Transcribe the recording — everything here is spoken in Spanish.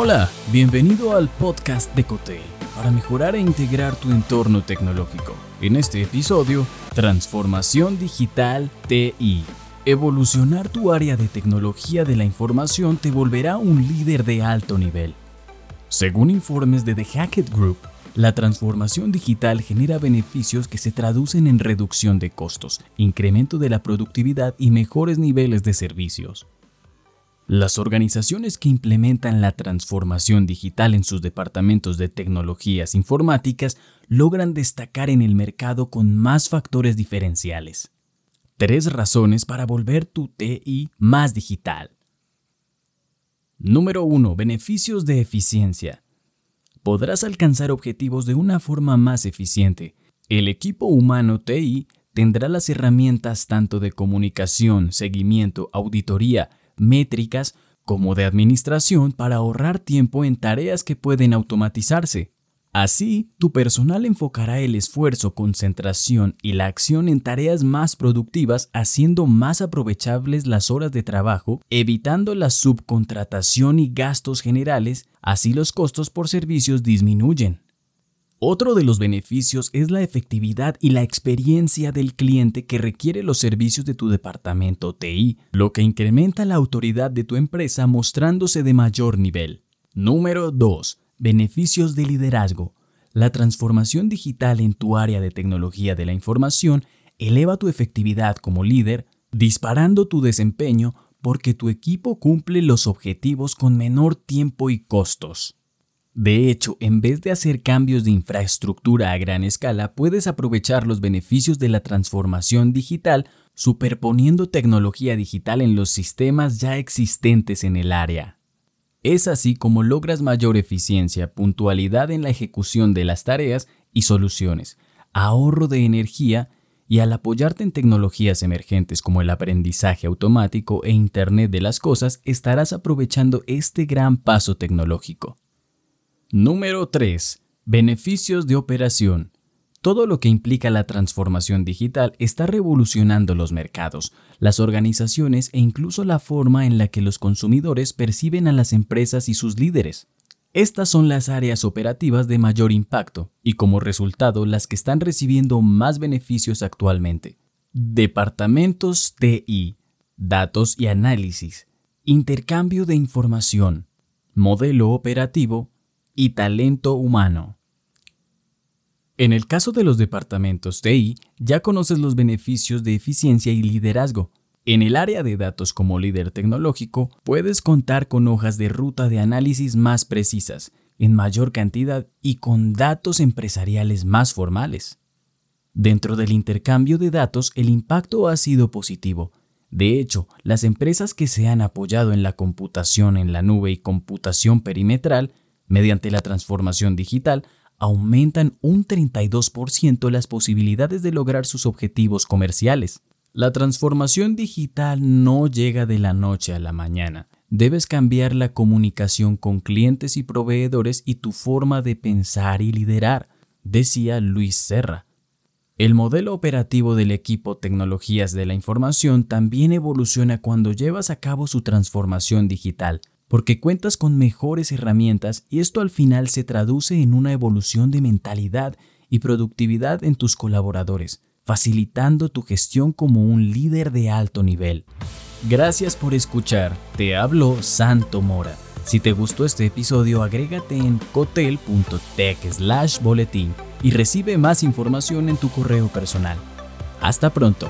Hola, bienvenido al podcast de Cotel para mejorar e integrar tu entorno tecnológico. En este episodio, Transformación Digital TI. Evolucionar tu área de tecnología de la información te volverá un líder de alto nivel. Según informes de The Hackett Group, la transformación digital genera beneficios que se traducen en reducción de costos, incremento de la productividad y mejores niveles de servicios. Las organizaciones que implementan la transformación digital en sus departamentos de tecnologías informáticas logran destacar en el mercado con más factores diferenciales. Tres razones para volver tu TI más digital. Número 1. Beneficios de eficiencia. Podrás alcanzar objetivos de una forma más eficiente. El equipo humano TI tendrá las herramientas tanto de comunicación, seguimiento, auditoría, métricas como de administración para ahorrar tiempo en tareas que pueden automatizarse. Así, tu personal enfocará el esfuerzo, concentración y la acción en tareas más productivas, haciendo más aprovechables las horas de trabajo, evitando la subcontratación y gastos generales, así los costos por servicios disminuyen. Otro de los beneficios es la efectividad y la experiencia del cliente que requiere los servicios de tu departamento TI, lo que incrementa la autoridad de tu empresa mostrándose de mayor nivel. Número 2. Beneficios de liderazgo. La transformación digital en tu área de tecnología de la información eleva tu efectividad como líder, disparando tu desempeño porque tu equipo cumple los objetivos con menor tiempo y costos. De hecho, en vez de hacer cambios de infraestructura a gran escala, puedes aprovechar los beneficios de la transformación digital superponiendo tecnología digital en los sistemas ya existentes en el área. Es así como logras mayor eficiencia, puntualidad en la ejecución de las tareas y soluciones, ahorro de energía y al apoyarte en tecnologías emergentes como el aprendizaje automático e Internet de las Cosas, estarás aprovechando este gran paso tecnológico. Número 3. Beneficios de operación. Todo lo que implica la transformación digital está revolucionando los mercados, las organizaciones e incluso la forma en la que los consumidores perciben a las empresas y sus líderes. Estas son las áreas operativas de mayor impacto y como resultado las que están recibiendo más beneficios actualmente. Departamentos TI, datos y análisis, intercambio de información, modelo operativo, y talento humano. En el caso de los departamentos TI, ya conoces los beneficios de eficiencia y liderazgo. En el área de datos como líder tecnológico, puedes contar con hojas de ruta de análisis más precisas, en mayor cantidad y con datos empresariales más formales. Dentro del intercambio de datos, el impacto ha sido positivo. De hecho, las empresas que se han apoyado en la computación en la nube y computación perimetral Mediante la transformación digital, aumentan un 32% las posibilidades de lograr sus objetivos comerciales. La transformación digital no llega de la noche a la mañana. Debes cambiar la comunicación con clientes y proveedores y tu forma de pensar y liderar, decía Luis Serra. El modelo operativo del equipo Tecnologías de la Información también evoluciona cuando llevas a cabo su transformación digital porque cuentas con mejores herramientas y esto al final se traduce en una evolución de mentalidad y productividad en tus colaboradores, facilitando tu gestión como un líder de alto nivel. Gracias por escuchar, te hablo Santo Mora. Si te gustó este episodio, agrégate en cotel.tech slash boletín y recibe más información en tu correo personal. Hasta pronto.